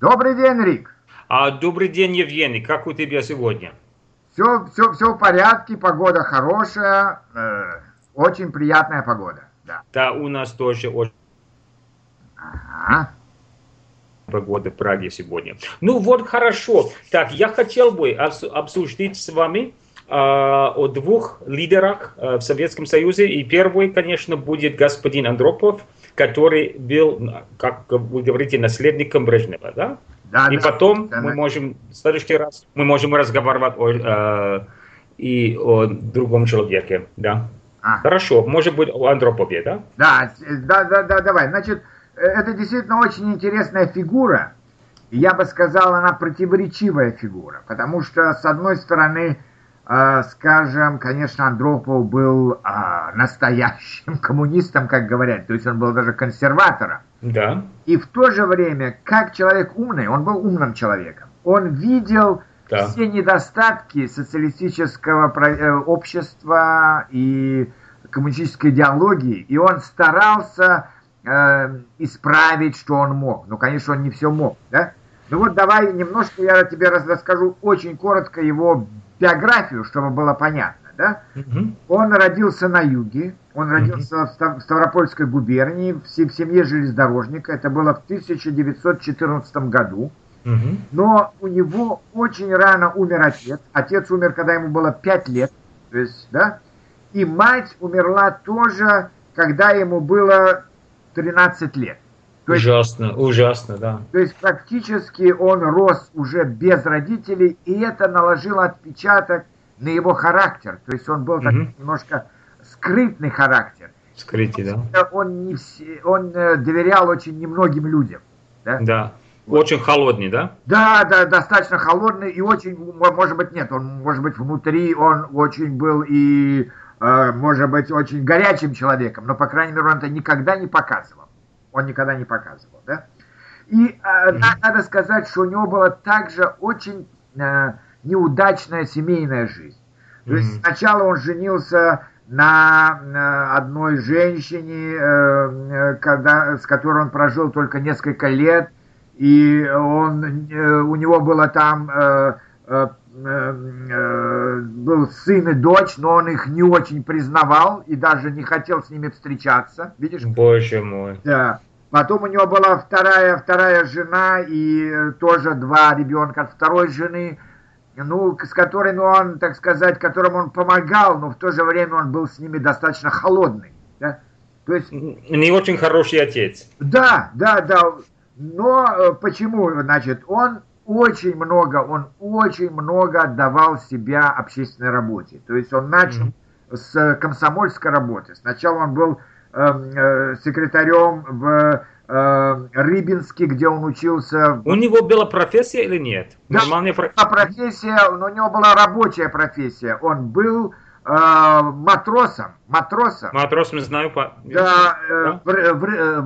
Добрый день, Рик. А, добрый день, Евгений. Как у тебя сегодня? Все, все, все в порядке, погода хорошая, э, очень приятная погода. Да. Да, у нас тоже очень Ага. погода в Праге сегодня. Ну вот хорошо. Так, я хотел бы обс- обсудить с вами о двух лидерах а, в Советском Союзе. И первый, конечно, будет господин Андропов, который был, как вы говорите, наследником Брежнева, да? Да, И да. потом Да, мы да. можем, в следующий раз, мы можем разговаривать о, э, и о другом человеке, да? А. Хорошо, может быть, о Андропове, да? Да, да, да, да, давай. Значит, э, это действительно очень интересная фигура. Я бы сказал, она противоречивая фигура. Потому что, с одной стороны, э, скажем, конечно, Андропов был а, настоящим коммунистом, как говорят. То есть он был даже консерватором. Да. И в то же время, как человек умный, он был умным человеком. Он видел Да. все недостатки социалистического э, общества и коммунистической идеологии, и он старался э, исправить, что он мог. Ну, конечно, он не все мог, да? Ну вот давай немножко я тебе расскажу очень коротко его биографию, чтобы было понятно, да? Мгм. Он родился на юге, он родился в Став- в Ставропольской губернии, в се- в семье железнодорожника, это было в 1914 году. Мгм. Но у него очень рано умер отец. Отец умер, когда ему было 5 лет. То есть, да? И мать умерла тоже, когда ему было 13 лет. То есть, Ужасно, ужасно, да. то есть практически он рос уже без родителей, и это наложило отпечаток на его характер. То есть он был такой Мгм. немножко скрытный характер. Скрытый, да. Он, не все, он э, доверял очень немногим людям. Да? Да. Очень холодный, да? Да, да, достаточно холодный и очень, может быть, нет, он, может быть, внутри он очень был и, э, может быть, очень горячим человеком, но, по крайней мере, он это никогда не показывал. Он никогда не показывал, да? И э, на- надо сказать, что у него была также очень э, неудачная семейная жизнь. То есть сначала он женился на э, одной женщине, э, э, когда, с которой он прожил только несколько лет, и он, у него было там был сын и дочь, но он их не очень признавал и даже не хотел с ними встречаться. Видишь? Боже мой. Да. Потом у него была вторая, вторая жена и тоже два ребенка от второй жены, ну, с которыми он, так сказать, которым он помогал, но в то же время он был с ними достаточно холодный. Да? То есть Не очень хороший отец. да, да, да. Но э, почему? Значит, он очень много, он очень много отдавал себя общественной работе. То есть он начал Мгм. с комсомольской работы. Сначала он был секретарем в э, Рыбинске, где он учился. У него была профессия или нет? Да. Нормальная про- Была профессия, но у него была рабочая профессия. Он был э, матросом, матросом. Матрос мы знаю по... Да, э, Да. в, в, э,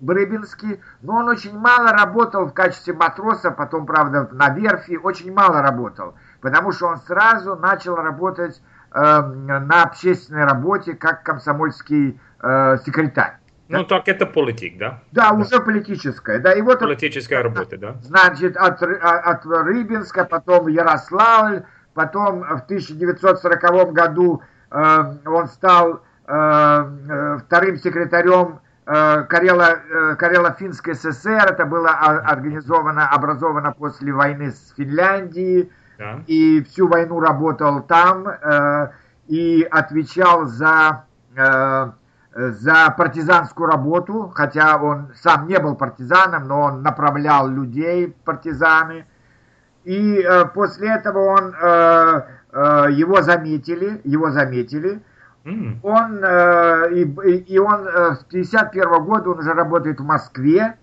в Рыбинске, но он очень мало работал в качестве матроса, потом, правда, на верфи, очень мало работал, потому что он сразу начал работать э, на общественной работе как комсомольский э, секретарь. Ну так это политик, да? Да, уже политическая. Да, и вот Политическая работа, да? значит, от, а- от Рыбинска, потом Ярославль, потом в 1940 году э, он стал э, э, вторым секретарем э, Карело, э, Карело-Финской ССР. Это было организовано, образовано после войны с Финляндией. Да. И всю войну работал там э, и отвечал за, э, за партизанскую работу, хотя он сам не был партизаном, но он направлял людей партизаны. И э, после этого он, э, э, его заметили, его заметили. Он, э, и, и- он э, с 51 года он уже работает в Москве,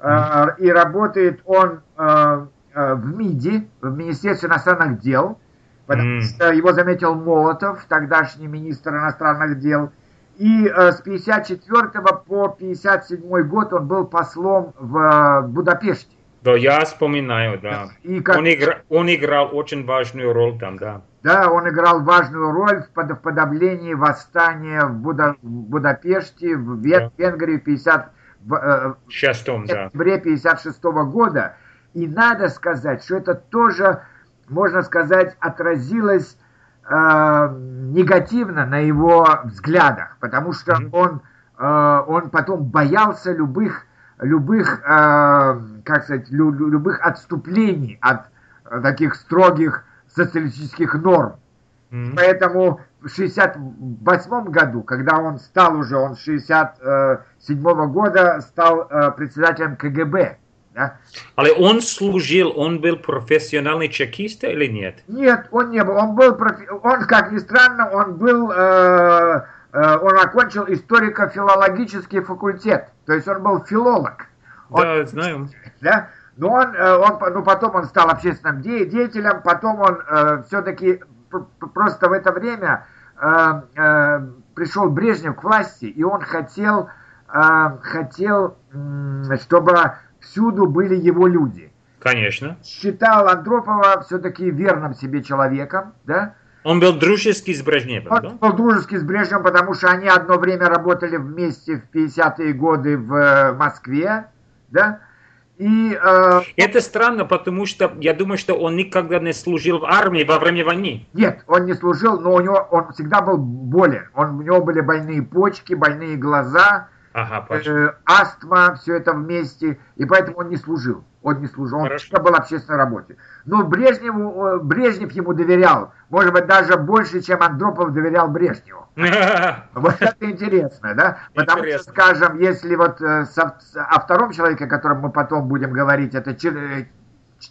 э, и работает он э, в МИДе, в Министерстве иностранных дел, потому М. что его заметил Молотов, тогдашний министр иностранных дел. И э, с 54 по 57 год он был послом в э, Будапеште. Да, я вспоминаю, да. И как, Он, игра- он играл очень важную роль там, да. да, он играл важную роль в, под- в подавлении восстания в, Буда- в Будапеште, в Вен- Да. Венгрии в 50, в, э, да. сентябре 56 года. И надо сказать, что это тоже, можно сказать, отразилось э, негативно на его взглядах, потому что он, э, он потом боялся любых, любых, э, как сказать, лю, любых отступлений от таких строгих социалистических норм. Mm-hmm. Поэтому в 68 году, когда он стал уже, он с 67 года стал э, председателем КГБ. Да? Але он служил, он был профессиональный чекист или нет? Нет, он не был. Он был, профи... он, как ни странно, он был, э, э, он окончил историко-филологический факультет. То есть он был филолог. Он, да, знаю. Да? Но он, э, он, ну, потом он стал общественным деятелем, потом он э, все-таки просто в это время э, э, пришел Брежнев к власти, и он хотел, э, хотел, чтобы всюду были его люди. Конечно. Считал Андропова все-таки верным себе человеком, да? Он был дружеский с Брежневым, Он да? был дружеский с Брежневым, потому что они одно время работали вместе в 50-е годы в э, Москве, да? И, э, это странно, потому что я думаю, что он никогда не служил в армии во время войны. Нет, он не служил, но у него он всегда был болен. Он, у него были больные почки, больные глаза, ага, э, астма, все это вместе, и поэтому он не служил. Он не служил, он всегда был в общественной работе. Но Брежневу, Брежнев ему доверял, может быть, даже больше, чем Андропов доверял Брежневу. Вот это интересно, да? Потому что, скажем, если вот э, о втором человеке, о котором мы потом будем говорить, это э,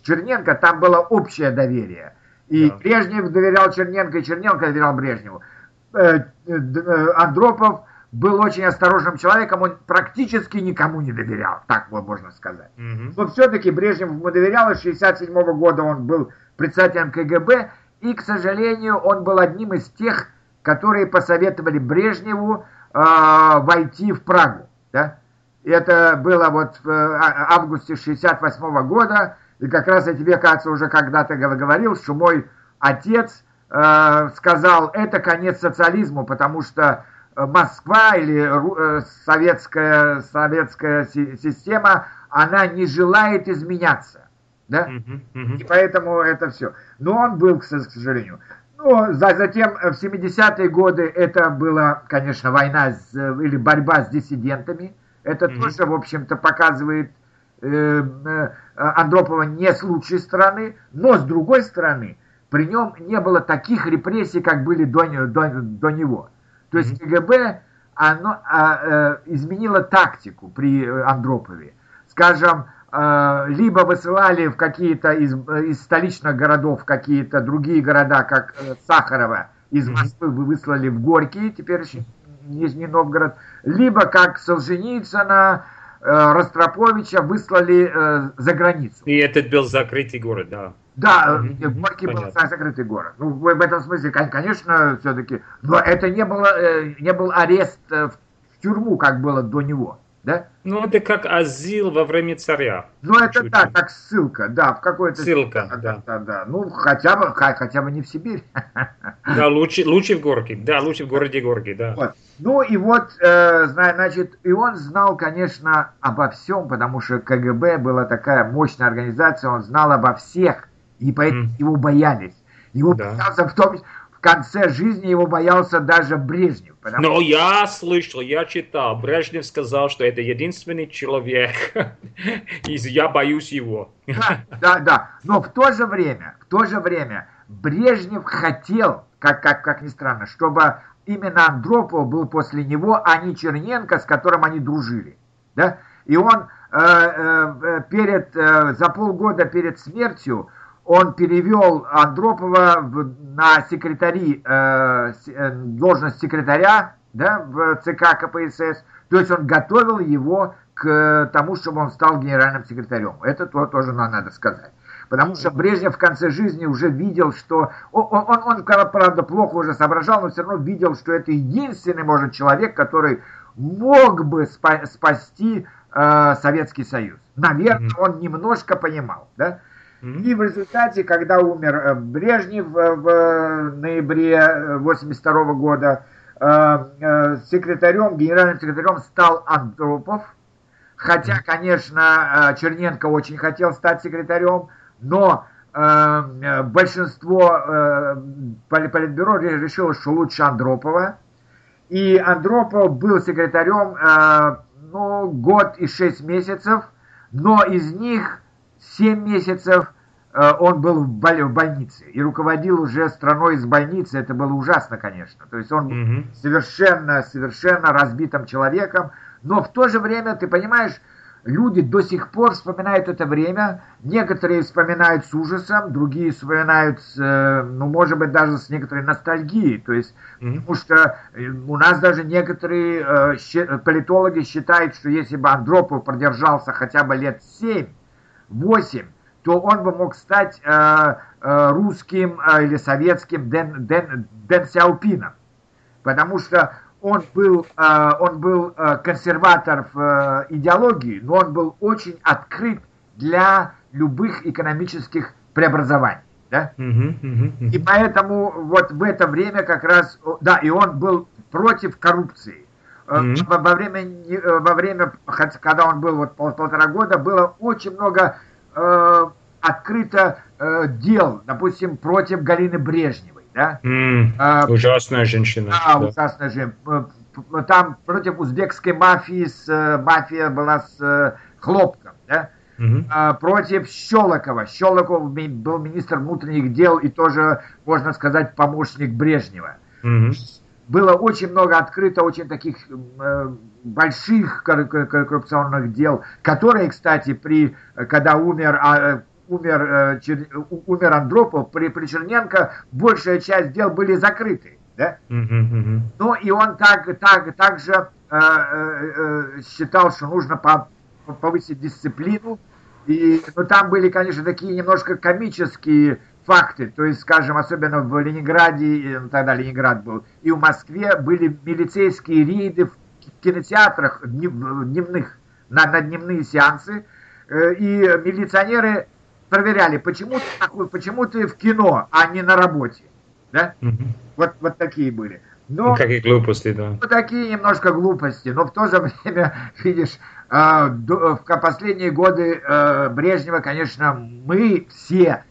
Черненко, там было общее доверие. И Брежнев доверял Черненко, и Черненко доверял Брежневу. Э, Андропов был очень осторожным человеком, он практически никому не доверял, так вот можно сказать. Угу. Но все-таки Брежнев ему доверял, и с 67 года он был председателем КГБ, и, к сожалению, он был одним из тех, которые посоветовали Брежневу э, войти в Прагу. Да? И это было вот в э, августе 68 года, и как раз я тебе, кажется, уже когда-то говорил, что мой отец э, сказал, это конец социализму, потому что Москва или э, советская, советская система, она не желает изменяться. Да? Uh-huh, uh-huh. И поэтому это все. Но он был, к сожалению. Ну, затем в 70-е годы это была, конечно, война с, или борьба с диссидентами. Это uh-huh. тоже, в общем-то, показывает э, э, Андропова не с лучшей стороны, но с другой стороны, при нем не было таких репрессий, как были до, до, до него. То есть КГБ оно, а, э, изменило тактику при э, Андропове. Скажем, э, либо высылали в какие-то из, из столичных городов какие-то другие города, как э, Сахарова, из Москвы вы выслали в Горький, теперь еще Нижний Новгород, либо как Солженицына, э, Ростроповича выслали э, за границу. И этот был закрытый город, да. Да, mm-hmm. Горький был закрытый город. Ну, в, этом смысле, конечно, все-таки. Но это не, было, э, не был арест э, в тюрьму, как было до него. Да? Ну, это как азил во время царя. Ну, это Чуть-чуть. да, как ссылка, да, в какой-то... Ссылка, да. да. да. Ну, хотя бы, хотя бы не в Сибирь. Да, лучше, лучше в Горке, да, лучше в городе Горки, да. Вот. Ну, и вот, э, значит, и он знал, конечно, обо всем, потому что КГБ была такая мощная организация, он знал обо всех и поэтому mm. его боялись. Его да. боялся в том в конце жизни его боялся даже Брежнев. Но я слышал, я читал, Брежнев сказал, что это единственный человек, и я боюсь его. Да, да, да. Но в то же время, в то же время Брежнев хотел, как, как, как ни странно, чтобы именно Андропов был после него, а не Черненко, с которым они дружили. Да? И он э, э, перед, э, за полгода перед смертью он перевел Андропова на секретари, э, э, должность секретаря да, в ЦК КПСС. То есть он готовил его к тому, чтобы он стал генеральным секретарем. Это то, тоже надо сказать. Потому что Брежнев в конце жизни уже видел, что... Он, он, он, правда, плохо уже соображал, но все равно видел, что это единственный, может, человек, который мог бы спасти э, Советский Союз. Наверное, он немножко понимал, да? И в результате, когда умер э, Брежнев э, в ноябре 1982 э, года, секретарем, генеральным секретарем стал Андропов, Хотя, конечно, Черненко очень хотел стать секретарем, но большинство политбюро решило, что лучше Андропова. И Андропов был секретарем ну, год и шесть месяцев, но из них семь месяцев Э, он был в, боль, в больнице и руководил уже страной из больницы. Это было ужасно, конечно. То есть он был mm совершенно, совершенно разбитым человеком. Но в то же время, ты понимаешь, люди до сих пор вспоминают это время. Некоторые вспоминают с ужасом, другие вспоминают, с, э, ну, может быть, даже с некоторой ностальгией. То есть, mm потому что э, у нас даже некоторые политологи считают, что если бы Андропов продержался хотя бы лет 7-8, то он бы мог стать э, э, русским э, или советским Дэн, Дэн, Дэн Сяопином. Потому что он был, э, он был э, консерватор в э, идеологии, но он был очень открыт для любых экономических преобразований. Да? И поэтому вот в это время как раз, да, и он был против коррупции. Mm-hmm. Во, время, э, во время, когда он был вот пол, полтора года, было очень много э, открыто э, дел, допустим, против Галины Брежневой. Да? Mm, э, ужасная женщина. Да, да. ужасная женщина. Там против узбекской мафии, с, э, мафия была с э, хлопком. Да? Угу. А, против Щелокова. Щелоков был министр внутренних дел и тоже, можно сказать, помощник Брежнева. Угу. Было очень много открыто, очень таких э, больших коррупционных дел, которые, кстати, при, когда умер а, умер, э, умер Андропов, при, при Черненко большая часть дел были закрыты. Да? Mm-hmm. Ну и он так, так, также э, э, считал, что нужно по, повысить дисциплину. И ну, там были, конечно, такие немножко комические факты. То есть, скажем, особенно в Ленинграде, ну, тогда Ленинград был, и в Москве были милицейские рейды в кинотеатрах дневных, на, на дневные сеансы. И милиционеры проверяли, почему ты, почему ты в кино, а не на работе. Да? Угу. Вот, вот такие были. Но, ну, Какие глупости, да. Ну, такие немножко глупости, но в то же время, видишь, э, до, в последние годы э, Брежнева, конечно, мы все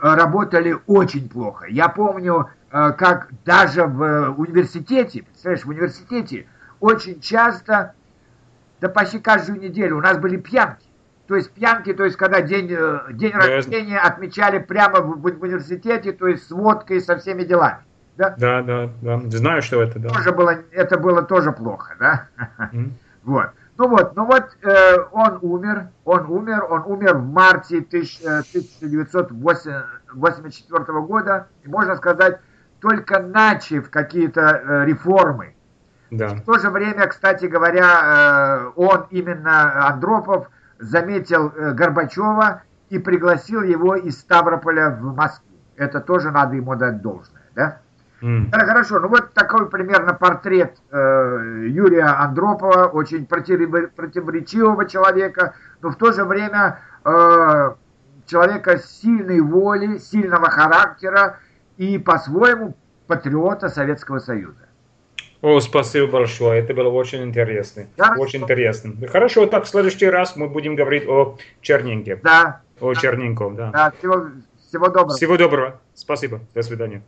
работали очень плохо. Я помню, э, как даже в университете, представляешь, в университете очень часто, да почти каждую неделю у нас были пьянки то есть пьянки, то есть когда день, э, день рождения отмечали прямо в, в университете, то есть с водкой, со всеми делами. Да, да, да, да. знаю, что это, да. Тоже было, это было тоже плохо, да. Mm. Вот. Ну вот, ну вот э, он умер, он умер, он умер в марте 1984 э, года, и можно сказать, только начав какие-то э, реформы. Да. В то же время, кстати говоря, э, он именно Андропов заметил э, Горбачева и пригласил его из Ставрополя в Москву. Это тоже надо ему дать должное, да? Mm. Хорошо, ну вот такой примерно портрет э, Юрия Андропова, очень против, противоречивого человека, но в то же время э, человека сильной воли, сильного характера и по-своему патриота Советского Союза. О, спасибо большое, это было очень интересно. Да. Очень интересно. Хорошо, так в следующий раз мы будем говорить о Черненке. Да. О да. Черненком, да. Да, всего, всего доброго. Всего доброго. Спасибо. До свидания.